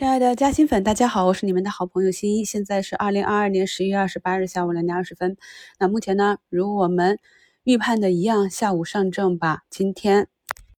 亲爱的嘉兴粉，大家好，我是你们的好朋友新一。现在是二零二二年十一月二十八日下午两点二十分。那目前呢，如我们预判的一样，下午上证吧，今天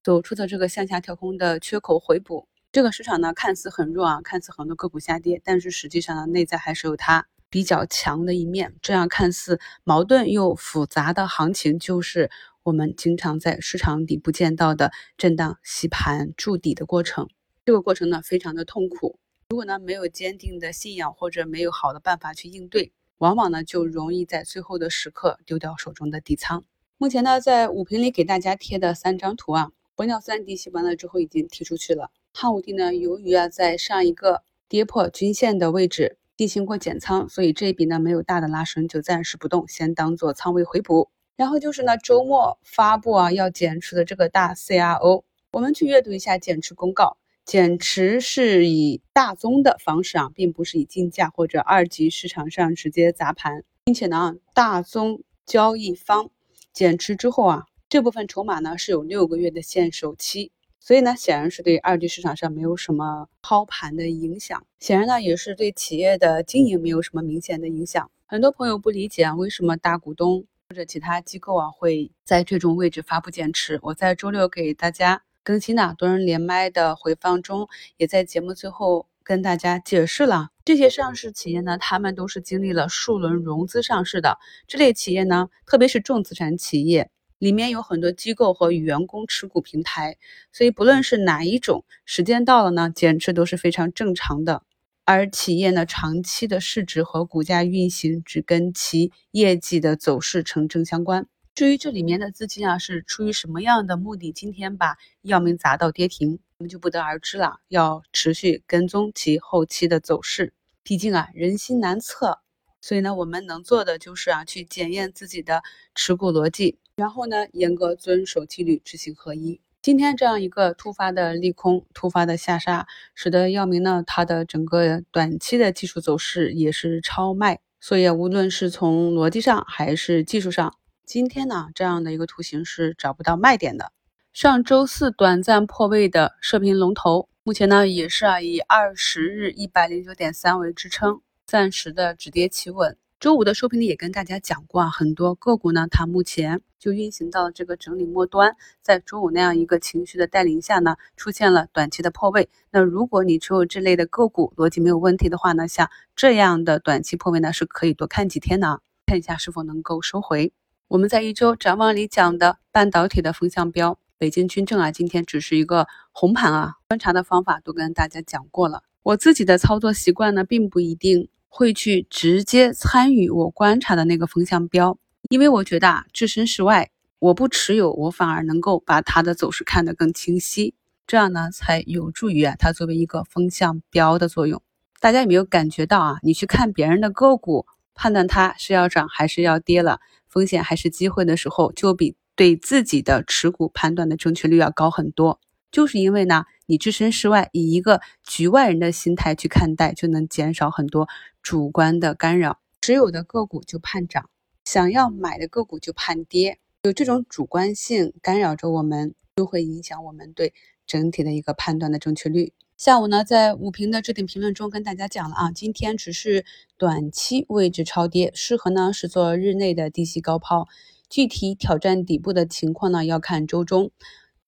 走出的这个向下跳空的缺口回补，这个市场呢看似很弱啊，看似很多个股下跌，但是实际上呢，内在还是有它比较强的一面。这样看似矛盾又复杂的行情，就是我们经常在市场底部见到的震荡洗盘筑底的过程。这个过程呢，非常的痛苦。如果呢没有坚定的信仰，或者没有好的办法去应对，往往呢就容易在最后的时刻丢掉手中的底仓。目前呢，在五评里给大家贴的三张图啊，玻尿酸低吸完了之后已经踢出去了。汉武帝呢，由于啊在上一个跌破均线的位置进行过减仓，所以这一笔呢没有大的拉升，就暂时不动，先当做仓位回补。然后就是呢周末发布啊要减持的这个大 CRO，我们去阅读一下减持公告。减持是以大宗的方式啊，并不是以竞价或者二级市场上直接砸盘，并且呢，大宗交易方减持之后啊，这部分筹码呢是有六个月的限售期，所以呢，显然是对二级市场上没有什么抛盘的影响，显然呢，也是对企业的经营没有什么明显的影响。很多朋友不理解啊，为什么大股东或者其他机构啊会在这种位置发布减持？我在周六给大家。更新的多人连麦的回放中，也在节目最后跟大家解释了，这些上市企业呢，他们都是经历了数轮融资上市的。这类企业呢，特别是重资产企业，里面有很多机构和员工持股平台，所以不论是哪一种，时间到了呢，减持都是非常正常的。而企业呢，长期的市值和股价运行只跟其业绩的走势成正相关。至于这里面的资金啊，是出于什么样的目的？今天把药明砸到跌停，我们就不得而知了。要持续跟踪其后期的走势，毕竟啊，人心难测。所以呢，我们能做的就是啊，去检验自己的持股逻辑，然后呢，严格遵守纪律，知行合一。今天这样一个突发的利空、突发的下杀，使得药明呢，它的整个短期的技术走势也是超卖。所以无论是从逻辑上还是技术上，今天呢，这样的一个图形是找不到卖点的。上周四短暂破位的射频龙头，目前呢也是啊以二十日一百零九点三为支撑，暂时的止跌企稳。周五的收评里也跟大家讲过啊，很多个股呢它目前就运行到这个整理末端，在周五那样一个情绪的带领下呢，出现了短期的破位。那如果你持有这类的个股，逻辑没有问题的话呢，像这样的短期破位呢是可以多看几天的，看一下是否能够收回。我们在一周展望里讲的半导体的风向标，北京军政啊，今天只是一个红盘啊。观察的方法都跟大家讲过了。我自己的操作习惯呢，并不一定会去直接参与我观察的那个风向标，因为我觉得啊，置身事外，我不持有，我反而能够把它的走势看得更清晰，这样呢，才有助于啊，它作为一个风向标的作用。大家有没有感觉到啊？你去看别人的个股，判断它是要涨还是要跌了？风险还是机会的时候，就比对自己的持股判断的正确率要高很多。就是因为呢，你置身事外，以一个局外人的心态去看待，就能减少很多主观的干扰。持有的个股就判涨，想要买的个股就判跌，有这种主观性干扰着我们，就会影响我们对整体的一个判断的正确率。下午呢，在五评的置顶评论中跟大家讲了啊，今天只是短期位置超跌，适合呢是做日内的低吸高抛，具体挑战底部的情况呢要看周中。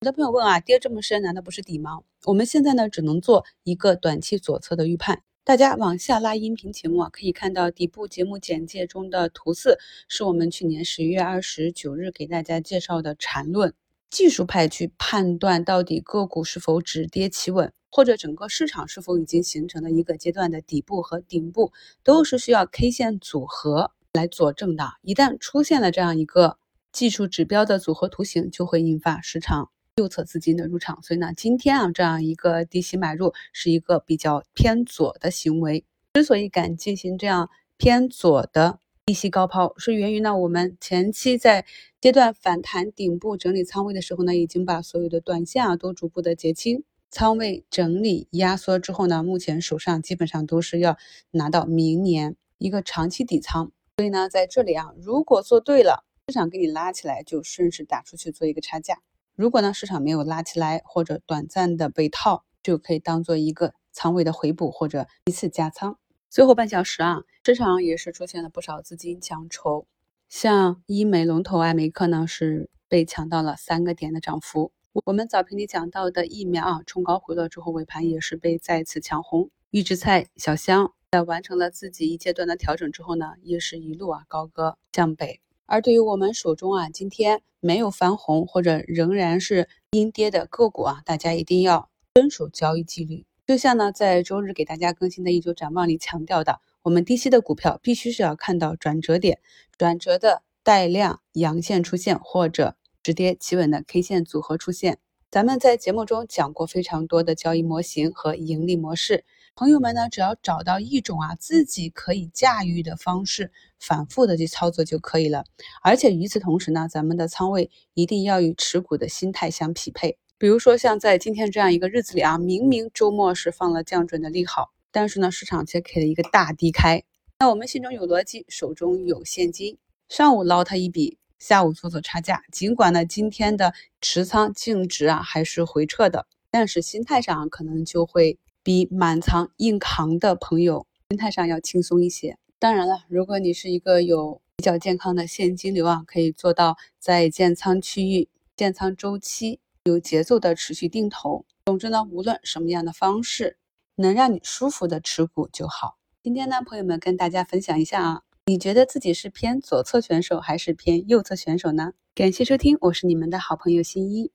有的朋友问啊，跌这么深，难道不是底吗？我们现在呢只能做一个短期左侧的预判。大家往下拉音频节目啊，可以看到底部节目简介中的图四，是我们去年十一月二十九日给大家介绍的缠论。技术派去判断到底个股是否止跌企稳，或者整个市场是否已经形成了一个阶段的底部和顶部，都是需要 K 线组合来佐证的。一旦出现了这样一个技术指标的组合图形，就会引发市场右侧资金的入场。所以呢，今天啊这样一个低吸买入是一个比较偏左的行为。之所以敢进行这样偏左的。低吸高抛是源于呢，我们前期在阶段反弹顶部整理仓位的时候呢，已经把所有的短线啊都逐步的结清，仓位整理压缩之后呢，目前手上基本上都是要拿到明年一个长期底仓，所以呢，在这里啊，如果做对了，市场给你拉起来，就顺势打出去做一个差价；如果呢，市场没有拉起来或者短暂的被套，就可以当做一个仓位的回补或者一次加仓。最后半小时啊，市场也是出现了不少资金抢筹，像医美龙头爱美克呢是被抢到了三个点的涨幅。我们早评里讲到的疫苗啊，冲高回落之后尾盘也是被再次抢红。预制菜小香在完成了自己一阶段的调整之后呢，也是一路啊高歌向北。而对于我们手中啊今天没有翻红或者仍然是阴跌的个股啊，大家一定要遵守交易纪律。就像呢在周日给大家更新的一周展望里强调的，我们低吸的股票必须是要看到转折点，转折的带量阳线出现或者止跌企稳的 K 线组合出现。咱们在节目中讲过非常多的交易模型和盈利模式，朋友们呢，只要找到一种啊自己可以驾驭的方式，反复的去操作就可以了。而且与此同时呢，咱们的仓位一定要与持股的心态相匹配。比如说像在今天这样一个日子里啊，明明周末是放了降准的利好，但是呢，市场却给了一个大低开。那我们心中有逻辑，手中有现金，上午捞他一笔。下午做做差价，尽管呢今天的持仓净值啊还是回撤的，但是心态上可能就会比满仓硬扛的朋友心态上要轻松一些。当然了，如果你是一个有比较健康的现金流啊，可以做到在建仓区域、建仓周期有节奏的持续定投。总之呢，无论什么样的方式，能让你舒服的持股就好。今天呢，朋友们跟大家分享一下啊。你觉得自己是偏左侧选手还是偏右侧选手呢？感谢收听，我是你们的好朋友新一。